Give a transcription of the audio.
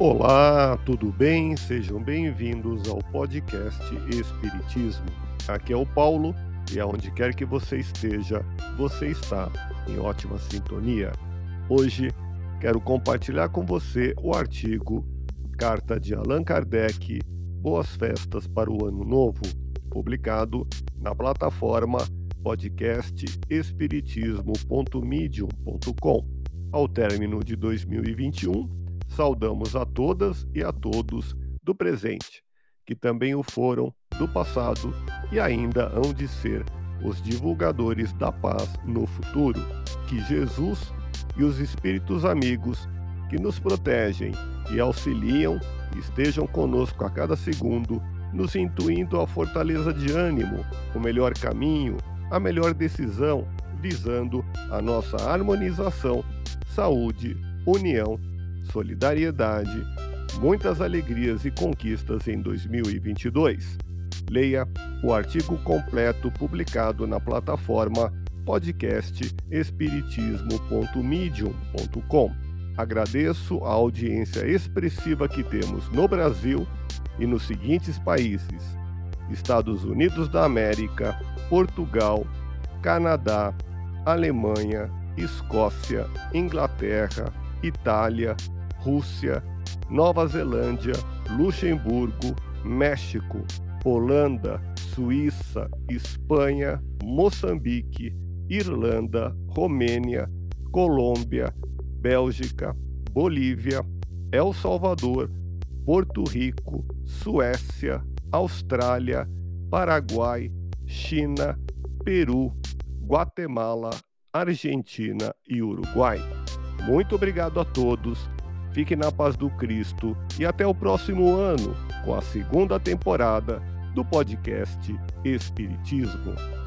Olá, tudo bem? Sejam bem-vindos ao podcast Espiritismo. Aqui é o Paulo e aonde quer que você esteja, você está em ótima sintonia. Hoje quero compartilhar com você o artigo Carta de Allan Kardec Boas Festas para o Ano Novo, publicado na plataforma podcast espiritismo.medium.com. Ao término de 2021, saudamos a todas e a todos do presente, que também o foram do passado e ainda hão de ser os divulgadores da paz no futuro. Que Jesus e os espíritos amigos que nos protegem e auxiliam estejam conosco a cada segundo, nos intuindo a fortaleza de ânimo, o melhor caminho, a melhor decisão, visando a nossa harmonização, saúde, união solidariedade, muitas alegrias e conquistas em 2022. Leia o artigo completo publicado na plataforma podcast espiritismo.medium.com. Agradeço a audiência expressiva que temos no Brasil e nos seguintes países: Estados Unidos da América, Portugal, Canadá, Alemanha, Escócia, Inglaterra, Itália, Rússia, Nova Zelândia, Luxemburgo, México, Holanda, Suíça, Espanha, Moçambique, Irlanda, Romênia, Colômbia, Bélgica, Bolívia, El Salvador, Porto Rico, Suécia, Austrália, Paraguai, China, Peru, Guatemala, Argentina e Uruguai. Muito obrigado a todos Fique na paz do Cristo e até o próximo ano com a segunda temporada do podcast Espiritismo.